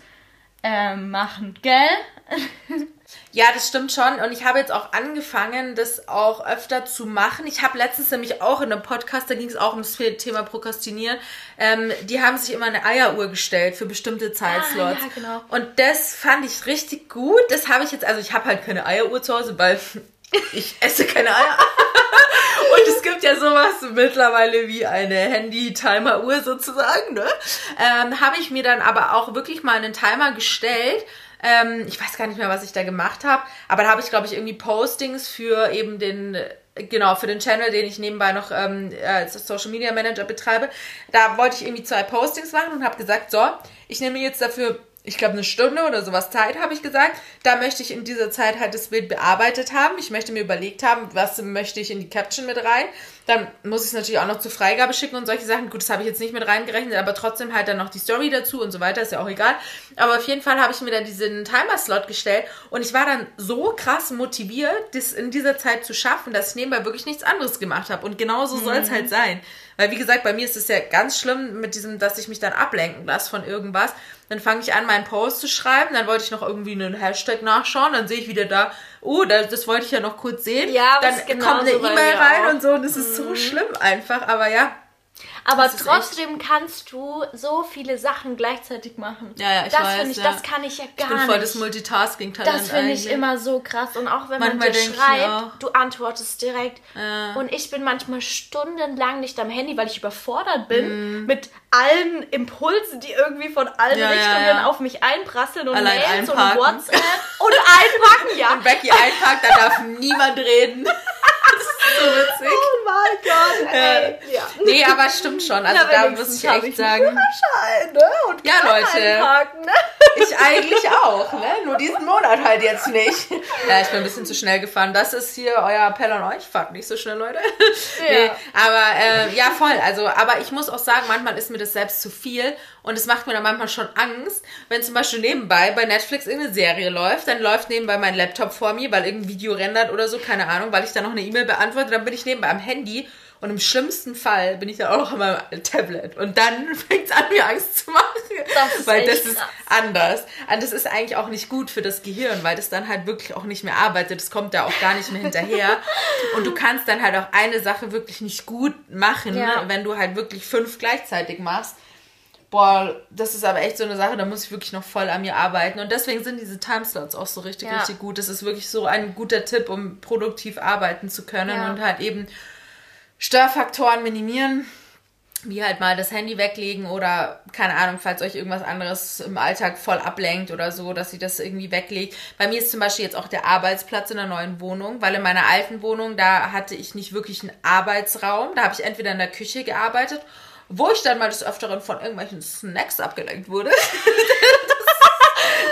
äh, machen, gell? Ja, das stimmt schon. Und ich habe jetzt auch angefangen, das auch öfter zu machen. Ich habe letztens nämlich auch in einem Podcast, da ging es auch ums Thema Prokrastinieren. Ähm, die haben sich immer eine Eieruhr gestellt für bestimmte Zeitslots. Ah, ja, genau. Und das fand ich richtig gut. Das habe ich jetzt, also ich habe halt keine Eieruhr zu Hause, weil ich esse keine Eier. Und es gibt ja sowas mittlerweile wie eine Handy-Timer-Uhr sozusagen. Ne? Ähm, habe ich mir dann aber auch wirklich mal einen Timer gestellt ähm, ich weiß gar nicht mehr, was ich da gemacht habe, aber da habe ich, glaube ich, irgendwie Postings für eben den genau, für den Channel, den ich nebenbei noch ähm, als Social Media Manager betreibe, da wollte ich irgendwie zwei Postings machen und habe gesagt, so, ich nehme jetzt dafür ich glaube, eine Stunde oder sowas Zeit, habe ich gesagt. Da möchte ich in dieser Zeit halt das Bild bearbeitet haben. Ich möchte mir überlegt haben, was möchte ich in die Caption mit rein. Dann muss ich es natürlich auch noch zur Freigabe schicken und solche Sachen. Gut, das habe ich jetzt nicht mit reingerechnet, aber trotzdem halt dann noch die Story dazu und so weiter, ist ja auch egal. Aber auf jeden Fall habe ich mir dann diesen Timer-Slot gestellt und ich war dann so krass motiviert, das in dieser Zeit zu schaffen, dass ich nebenbei wirklich nichts anderes gemacht habe. Und genau so mhm. soll es halt sein. Weil, wie gesagt, bei mir ist es ja ganz schlimm mit diesem, dass ich mich dann ablenken lasse von irgendwas. Dann fange ich an, meinen Post zu schreiben. Dann wollte ich noch irgendwie einen Hashtag nachschauen. Dann sehe ich wieder da, oh, das, wollte ich ja noch kurz sehen. Ja, dann genau kommt eine E-Mail rein auch. und so. Und es ist mhm. so schlimm einfach. Aber ja, aber trotzdem kannst du so viele Sachen gleichzeitig machen. Ja, ja, ich das weiß. Ich, ja. Das kann ich ja gar nicht. Ich bin voll das Multitasking-Talent Das finde ich immer so krass. Und auch wenn manchmal man dir schreibt, du antwortest direkt. Ja. Und ich bin manchmal stundenlang nicht am Handy, weil ich überfordert bin mhm. mit allen Impulsen, die irgendwie von allen ja, Richtungen auf mich einprasseln und Allein Mails einpacken. und WhatsApp und einpacken, ja. Und Becky einpackt, da darf niemand reden. Das ist so witzig. Oh mein Gott, ey. Ja. Nee, aber stimmt schon. Also da muss ich echt ich sagen. Ne? Und ja, Leute. Ne? Ich eigentlich auch, ne? Nur diesen Monat halt jetzt nicht. Ja, ich bin ein bisschen zu schnell gefahren. Das ist hier euer Appell an euch. Fahrt nicht so schnell, Leute. Ja. Nee, aber äh, ja, voll. Also, aber ich muss auch sagen, manchmal ist mir das selbst zu viel und es macht mir dann manchmal schon Angst, wenn zum Beispiel nebenbei bei Netflix irgendeine Serie läuft, dann läuft nebenbei mein Laptop vor mir, weil irgendein Video rendert oder so, keine Ahnung, weil ich dann noch eine E-Mail beantworte, dann bin ich nebenbei am Handy und im schlimmsten Fall bin ich dann auch noch an meinem Tablet. Und dann fängt es an, mir Angst zu machen. Das weil das ist krass. anders. Und das ist eigentlich auch nicht gut für das Gehirn, weil das dann halt wirklich auch nicht mehr arbeitet. Das kommt da auch gar nicht mehr hinterher. Und du kannst dann halt auch eine Sache wirklich nicht gut machen, ja. wenn du halt wirklich fünf gleichzeitig machst. Boah, das ist aber echt so eine Sache, da muss ich wirklich noch voll an mir arbeiten. Und deswegen sind diese Timeslots auch so richtig, ja. richtig gut. Das ist wirklich so ein guter Tipp, um produktiv arbeiten zu können ja. und halt eben Störfaktoren minimieren, wie halt mal das Handy weglegen oder keine Ahnung, falls euch irgendwas anderes im Alltag voll ablenkt oder so, dass sie das irgendwie weglegt. Bei mir ist zum Beispiel jetzt auch der Arbeitsplatz in der neuen Wohnung, weil in meiner alten Wohnung, da hatte ich nicht wirklich einen Arbeitsraum. Da habe ich entweder in der Küche gearbeitet, wo ich dann mal des Öfteren von irgendwelchen Snacks abgelenkt wurde.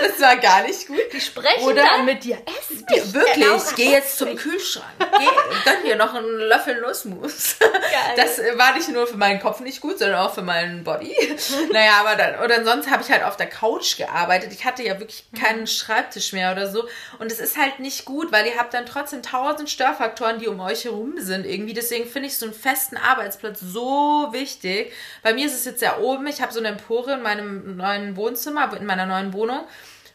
Das war gar nicht gut. Die sprechen Oder dann mit dir. Essen. Ja, wirklich. Ich gehe jetzt zum Kühlschrank. Geh, gönn dir noch einen Löffel Nussmus. Geil. Das war nicht nur für meinen Kopf nicht gut, sondern auch für meinen Body. naja, aber dann, oder sonst habe ich halt auf der Couch gearbeitet. Ich hatte ja wirklich keinen mhm. Schreibtisch mehr oder so. Und es ist halt nicht gut, weil ihr habt dann trotzdem tausend Störfaktoren, die um euch herum sind irgendwie. Deswegen finde ich so einen festen Arbeitsplatz so wichtig. Bei mir ist es jetzt ja oben. Ich habe so eine Empore in meinem neuen Wohnzimmer, in meiner neuen Wohnung.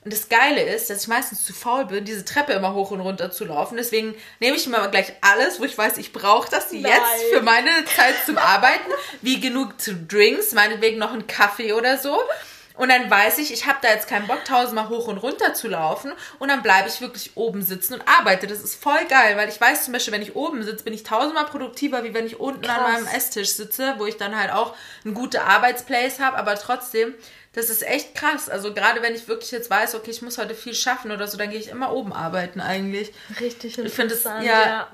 Und das Geile ist, dass ich meistens zu faul bin, diese Treppe immer hoch und runter zu laufen. Deswegen nehme ich mir gleich alles, wo ich weiß, ich brauche das Nein. jetzt für meine Zeit zum Arbeiten, wie genug zu Drinks, meinetwegen noch einen Kaffee oder so. Und dann weiß ich, ich habe da jetzt keinen Bock, tausendmal hoch und runter zu laufen. Und dann bleibe ich wirklich oben sitzen und arbeite. Das ist voll geil, weil ich weiß zum Beispiel, wenn ich oben sitze, bin ich tausendmal produktiver, wie wenn ich unten Krass. an meinem Esstisch sitze, wo ich dann halt auch einen guten Arbeitsplace habe. Aber trotzdem das ist echt krass. Also gerade wenn ich wirklich jetzt weiß, okay, ich muss heute viel schaffen oder so, dann gehe ich immer oben arbeiten eigentlich. Richtig interessant. Ich finde es ja, ja,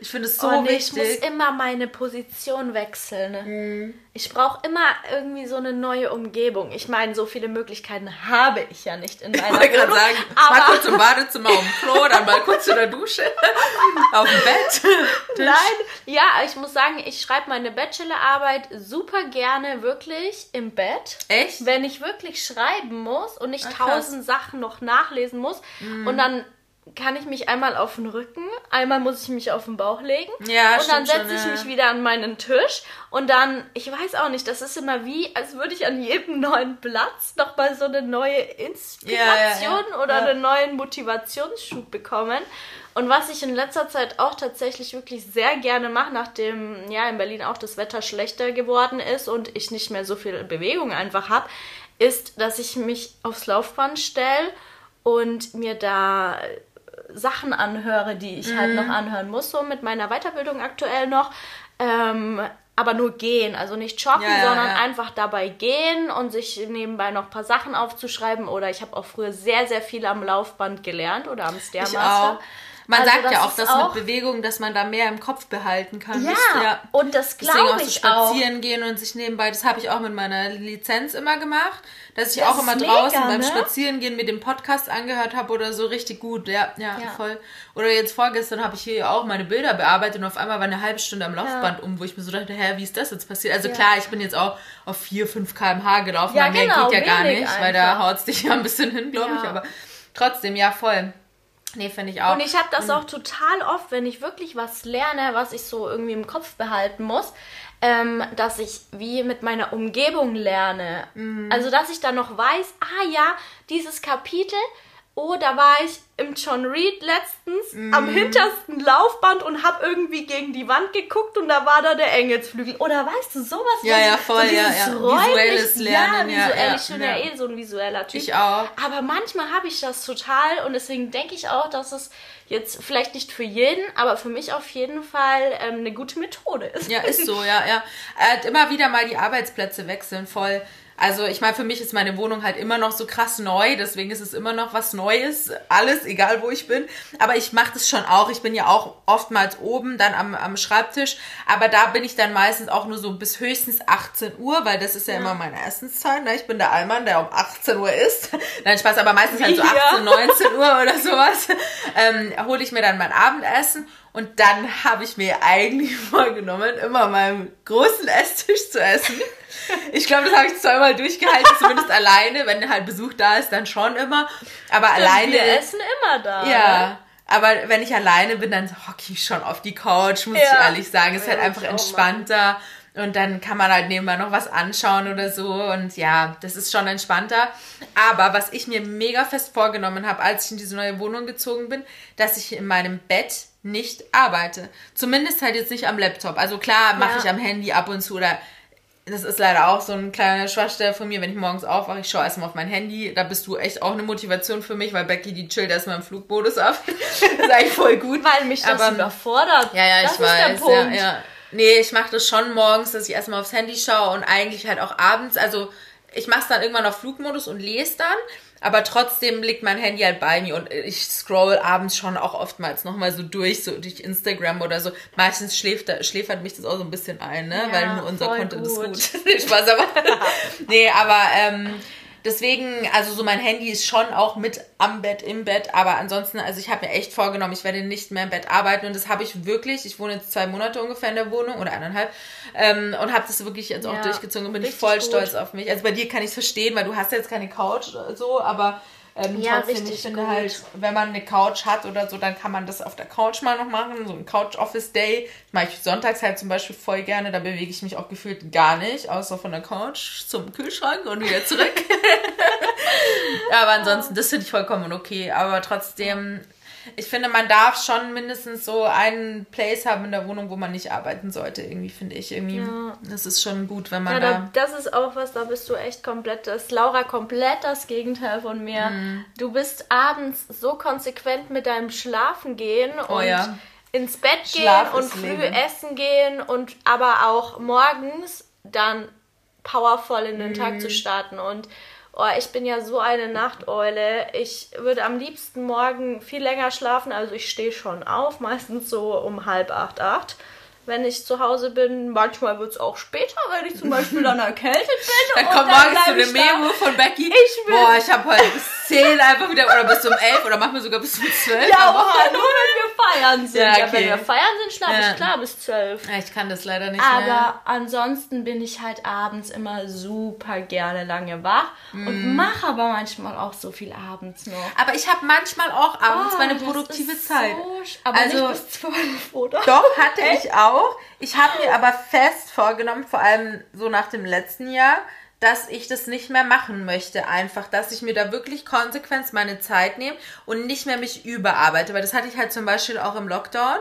Ich finde es so oh, nee, wichtig. Ich muss immer meine Position wechseln. Ne? Mhm. Ich brauche immer irgendwie so eine neue Umgebung. Ich meine, so viele Möglichkeiten habe ich ja nicht in meiner Wohnung. Ich wollte gerade sagen, aber... mal kurz im Badezimmer auf dem Klo, dann mal kurz in der Dusche, auf dem Bett. Nein, ja, ich muss sagen, ich schreibe meine Bachelorarbeit super gerne wirklich im Bett. Echt? Wenn ich wirklich schreiben muss und nicht Ach, tausend Sachen noch nachlesen muss mhm. und dann kann ich mich einmal auf den Rücken, einmal muss ich mich auf den Bauch legen ja, und dann setze ich ja. mich wieder an meinen Tisch und dann, ich weiß auch nicht, das ist immer wie, als würde ich an jedem neuen Platz nochmal so eine neue Inspiration ja, oder einen neuen Motivationsschub bekommen. Und was ich in letzter Zeit auch tatsächlich wirklich sehr gerne mache, nachdem ja in Berlin auch das Wetter schlechter geworden ist und ich nicht mehr so viel Bewegung einfach habe, ist, dass ich mich aufs Laufband stelle und mir da Sachen anhöre, die ich halt mhm. halt noch anhören muss, so mit meiner Weiterbildung aktuell noch. Ähm, aber nur gehen, also nicht joggen, ja, ja, sondern ja. einfach dabei gehen und sich nebenbei noch ein paar Sachen aufzuschreiben. Oder ich habe auch früher sehr, sehr viel am Laufband gelernt oder am Stairmaster. Man also sagt ja auch, dass auch mit Bewegung, dass man da mehr im Kopf behalten kann. Ja, ja. und das glaube ich auch. Deswegen auch so spazieren gehen und sich nebenbei, das habe ich auch mit meiner Lizenz immer gemacht dass ich das auch immer draußen mega, beim ne? Spazierengehen mit dem Podcast angehört habe oder so richtig gut. Ja, ja, ja. voll. Oder jetzt vorgestern habe ich hier auch meine Bilder bearbeitet und auf einmal war eine halbe Stunde am Laufband ja. um, wo ich mir so dachte, hä, wie ist das jetzt passiert? Also klar, ich bin jetzt auch auf 4, 5 kmh gelaufen, ja, mehr genau, geht ja gar nicht, einfach. weil da haut es dich ja ein bisschen hin, glaube ich, aber trotzdem, ja, voll. Nee, finde ich auch. Und ich habe das auch total oft, wenn ich wirklich was lerne, was ich so irgendwie im Kopf behalten muss, ähm, dass ich wie mit meiner Umgebung lerne. Mhm. Also, dass ich dann noch weiß, ah ja, dieses Kapitel, oh, da war ich im John Reed letztens mm. am hintersten Laufband und hab irgendwie gegen die Wand geguckt und da war da der Engelsflügel. Oder weißt du, sowas. Ja, ja, voll, so ja, ja. Visuelles Lernen, ja. Visuell, ja, ich bin ja. ja eh so ein visueller Typ. Ich auch. Aber manchmal habe ich das total und deswegen denke ich auch, dass es jetzt vielleicht nicht für jeden, aber für mich auf jeden Fall ähm, eine gute Methode ist. Ja, ist so, ja, ja. Er hat immer wieder mal die Arbeitsplätze wechseln, voll. Also ich meine, für mich ist meine Wohnung halt immer noch so krass neu, deswegen ist es immer noch was Neues, alles, egal wo ich bin. Aber ich mache das schon auch. Ich bin ja auch oftmals oben, dann am, am Schreibtisch, aber da bin ich dann meistens auch nur so bis höchstens 18 Uhr, weil das ist ja, ja. immer meine Essenszeit. Ne? Ich bin der Allmann, der um 18 Uhr isst. Nein, Spaß, aber meistens halt so 18, ja. 19 Uhr oder sowas. Ähm, hole ich mir dann mein Abendessen und dann habe ich mir eigentlich vorgenommen, immer meinem großen Esstisch zu essen. Ich glaube, das habe ich zweimal durchgehalten, zumindest alleine. Wenn halt Besuch da ist, dann schon immer. Aber Stimmt, alleine. Wir essen immer da. Ja. Ne? Aber wenn ich alleine bin, dann hocke ich schon auf die Couch, muss ja. ich ehrlich sagen. Ist halt einfach entspannter. Und dann kann man halt nebenbei noch was anschauen oder so. Und ja, das ist schon entspannter. Aber was ich mir mega fest vorgenommen habe, als ich in diese neue Wohnung gezogen bin, dass ich in meinem Bett nicht arbeite. Zumindest halt jetzt nicht am Laptop. Also klar, mache ja. ich am Handy ab und zu oder das ist leider auch so ein kleiner Schwachstelle von mir, wenn ich morgens aufwache, ich schaue erstmal auf mein Handy. Da bist du echt auch eine Motivation für mich, weil Becky, die chillt erstmal im Flugmodus ab. das ist eigentlich voll gut. Weil mich das Aber, überfordert. Ja, ja, das ich weiß. Ja, ja. Nee, ich mache das schon morgens, dass ich erstmal aufs Handy schaue und eigentlich halt auch abends. Also ich mache es dann irgendwann auf Flugmodus und lese dann. Aber trotzdem liegt mein Handy halt bei mir und ich scroll abends schon auch oftmals nochmal so durch, so durch Instagram oder so. Meistens schläft, schläfert mich das auch so ein bisschen ein, ne? Ja, Weil nur unser Content gut. ist gut. Spaß, aber. nee, aber ähm, Deswegen, also so mein Handy ist schon auch mit am Bett, im Bett, aber ansonsten, also ich habe mir echt vorgenommen, ich werde nicht mehr im Bett arbeiten und das habe ich wirklich. Ich wohne jetzt zwei Monate ungefähr in der Wohnung oder eineinhalb ähm, und habe das wirklich jetzt auch ja, durchgezogen und bin ich voll gut. stolz auf mich. Also bei dir kann ich es verstehen, weil du hast ja jetzt keine Couch oder so, aber ähm, ja, trotzdem, ich finde gut. halt, wenn man eine Couch hat oder so, dann kann man das auf der Couch mal noch machen, so ein Couch-Office-Day. Mache ich sonntags halt zum Beispiel voll gerne, da bewege ich mich auch gefühlt gar nicht, außer von der Couch zum Kühlschrank und wieder zurück. Aber ansonsten, das finde ich vollkommen okay. Aber trotzdem ich finde, man darf schon mindestens so einen Place haben in der Wohnung, wo man nicht arbeiten sollte. Irgendwie finde ich irgendwie, ja. das ist schon gut, wenn man ja, da, Das ist auch was, da bist du echt komplett, das ist Laura komplett das Gegenteil von mir. Mhm. Du bist abends so konsequent mit deinem Schlafen gehen oh, und ja. ins Bett gehen und früh Leben. essen gehen und aber auch morgens dann powervoll in den mhm. Tag zu starten und Oh, ich bin ja so eine Nachteule. Ich würde am liebsten morgen viel länger schlafen. Also ich stehe schon auf, meistens so um halb acht, acht wenn ich zu Hause bin. Manchmal wird es auch später, wenn ich zum Beispiel dann erkältet bin. Dann kommt morgens so eine Memo von Becky. Ich will. Boah, ich habe heute bis 10 einfach wieder, oder bis um 11 oder machen wir sogar bis um 12. Ja, aber nur wenn wir feiern sind. Ja, okay. ja wenn wir feiern sind, schlafe ja. ich klar bis 12. Ja, ich kann das leider nicht aber mehr. Ansonsten bin ich halt abends immer super gerne lange wach mm. und mache aber manchmal auch so viel abends noch. Aber ich habe manchmal auch abends oh, meine produktive Zeit. So, aber also, nicht bis 12, oder? Doch, hatte ich auch auch. Ich habe mir aber fest vorgenommen, vor allem so nach dem letzten Jahr, dass ich das nicht mehr machen möchte. Einfach, dass ich mir da wirklich konsequent meine Zeit nehme und nicht mehr mich überarbeite. Weil das hatte ich halt zum Beispiel auch im Lockdown.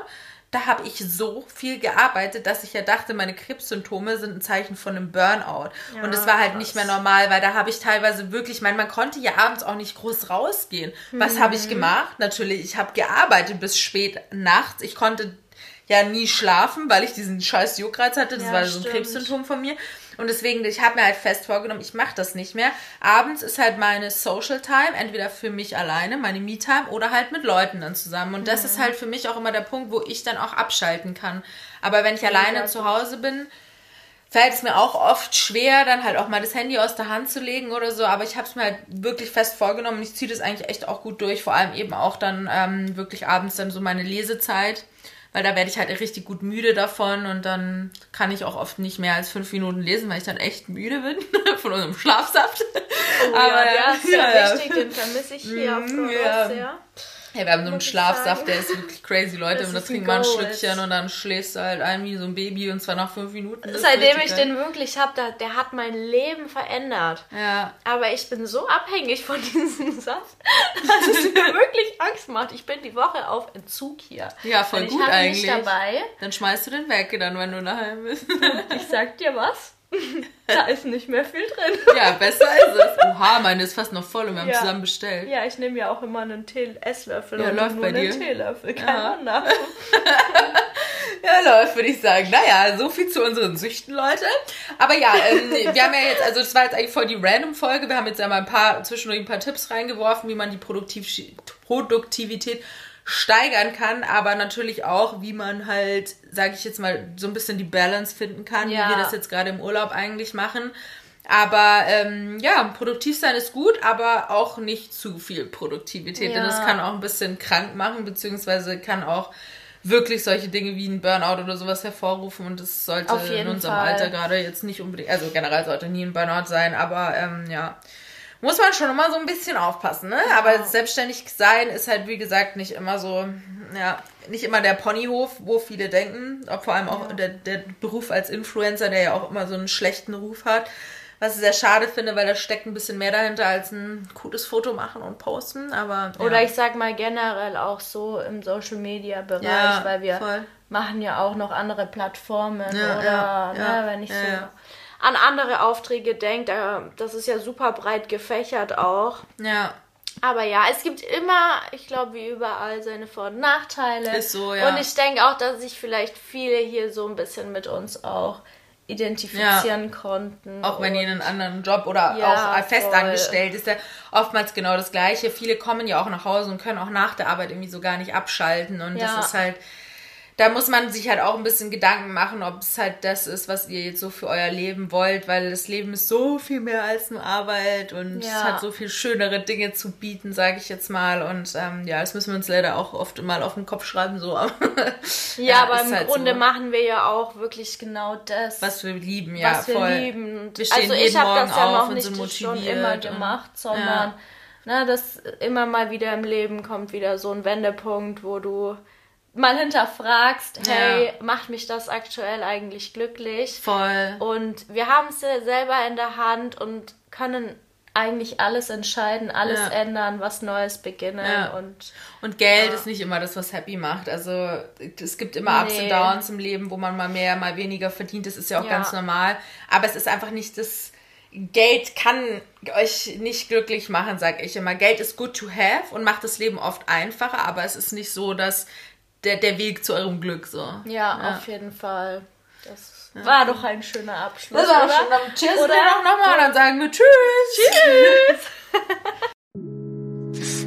Da habe ich so viel gearbeitet, dass ich ja dachte, meine Krebssymptome sind ein Zeichen von einem Burnout. Ja, und es war halt krass. nicht mehr normal, weil da habe ich teilweise wirklich, ich meine, man konnte ja abends auch nicht groß rausgehen. Was mhm. habe ich gemacht? Natürlich, ich habe gearbeitet bis spät nachts. Ich konnte ja nie schlafen, weil ich diesen scheiß Juckreiz hatte. Das ja, war so ein Krebssymptom von mir. Und deswegen, ich habe mir halt fest vorgenommen, ich mache das nicht mehr. Abends ist halt meine Social Time, entweder für mich alleine, meine Me-Time, oder halt mit Leuten dann zusammen. Und das mhm. ist halt für mich auch immer der Punkt, wo ich dann auch abschalten kann. Aber wenn ich alleine ja, zu Hause bin, fällt es mir auch oft schwer, dann halt auch mal das Handy aus der Hand zu legen oder so. Aber ich habe es mir halt wirklich fest vorgenommen. Ich ziehe das eigentlich echt auch gut durch. Vor allem eben auch dann ähm, wirklich abends dann so meine Lesezeit weil da werde ich halt richtig gut müde davon und dann kann ich auch oft nicht mehr als fünf Minuten lesen, weil ich dann echt müde bin von unserem Schlafsaft. Oh, Aber ja, der ist ja, ja wichtig, den vermisse ich hier auf mm, ja. sehr. Ja, wir haben so einen Schlafsaft, der ist wirklich crazy, Leute. Und da trinkt man ein Schlückchen und dann schläfst du halt ein wie so ein Baby und zwar nach fünf Minuten. Seitdem ich den wirklich habe, der, der hat mein Leben verändert. Ja. Aber ich bin so abhängig von diesem Saft, dass es mir wirklich Angst macht. Ich bin die Woche auf Entzug hier. Ja, voll gut eigentlich. Dabei. Dann schmeißt du den weg, dann, wenn du daheim bist. ich sag dir was. da ist nicht mehr viel drin. Ja, besser ist es. Oha, meine ist fast noch voll und wir haben ja. zusammen bestellt. Ja, ich nehme ja auch immer einen Tee Esslöffel ja, und läuft nur bei einen dir. Teelöffel. Kein ja. Wunder. ja, läuft, würde ich sagen. Naja, so viel zu unseren Süchten, Leute. Aber ja, ähm, wir haben ja jetzt, also das war jetzt eigentlich voll die Random-Folge. Wir haben jetzt ja mal ein paar, zwischendurch ein paar Tipps reingeworfen, wie man die Produktiv Produktivität steigern kann, aber natürlich auch, wie man halt, sage ich jetzt mal, so ein bisschen die Balance finden kann, ja. wie wir das jetzt gerade im Urlaub eigentlich machen. Aber ähm, ja, produktiv sein ist gut, aber auch nicht zu viel Produktivität, ja. denn das kann auch ein bisschen krank machen, beziehungsweise kann auch wirklich solche Dinge wie ein Burnout oder sowas hervorrufen und das sollte in unserem Fall. Alter gerade jetzt nicht unbedingt, also generell sollte nie ein Burnout sein, aber ähm, ja, muss man schon immer so ein bisschen aufpassen, ne? Ja. Aber selbstständig sein ist halt, wie gesagt, nicht immer so, ja, nicht immer der Ponyhof, wo viele denken. Vor allem auch ja. der, der Beruf als Influencer, der ja auch immer so einen schlechten Ruf hat. Was ich sehr schade finde, weil da steckt ein bisschen mehr dahinter als ein gutes Foto machen und posten. Aber ja. oder ich sag mal generell auch so im Social Media Bereich, ja, weil wir voll. machen ja auch noch andere Plattformen ja, oder ne, wenn ich so an andere Aufträge denkt, das ist ja super breit gefächert auch. Ja. Aber ja, es gibt immer, ich glaube, wie überall seine Vor- und Nachteile. Ist so, ja. Und ich denke auch, dass sich vielleicht viele hier so ein bisschen mit uns auch identifizieren ja. konnten. Auch wenn ihr einen anderen Job oder ja, auch festangestellt ist ja oftmals genau das Gleiche. Viele kommen ja auch nach Hause und können auch nach der Arbeit irgendwie so gar nicht abschalten und ja. das ist halt da muss man sich halt auch ein bisschen Gedanken machen, ob es halt das ist, was ihr jetzt so für euer Leben wollt, weil das Leben ist so viel mehr als nur Arbeit und ja. es hat so viel schönere Dinge zu bieten, sage ich jetzt mal. Und ähm, ja, das müssen wir uns leider auch oft mal auf den Kopf schreiben, so. ja, ja, aber im halt Grunde so. machen wir ja auch wirklich genau das, was wir lieben, ja, was wir voll. lieben. Wir stehen also ich habe das ja noch nicht schon immer gemacht, sondern ja. na, das immer mal wieder im Leben kommt wieder so ein Wendepunkt, wo du mal hinterfragst, hey, ja. macht mich das aktuell eigentlich glücklich? Voll. Und wir haben es ja selber in der Hand und können eigentlich alles entscheiden, alles ja. ändern, was Neues beginnen ja. und und Geld ja. ist nicht immer das, was happy macht. Also es gibt immer Ups und Downs im Leben, wo man mal mehr, mal weniger verdient. Das ist ja auch ganz normal. Aber es ist einfach nicht das Geld kann euch nicht glücklich machen, sag ich immer. Geld ist good to have und macht das Leben oft einfacher, aber es ist nicht so, dass der, der Weg zu eurem Glück so. Ja, ja. auf jeden Fall. Das ja. war doch ein schöner Abschluss. Das war oder? schon. Tschüss oder? Ne? wir doch nochmal und dann sagen wir Tschüss. Tschüss. Tschüss.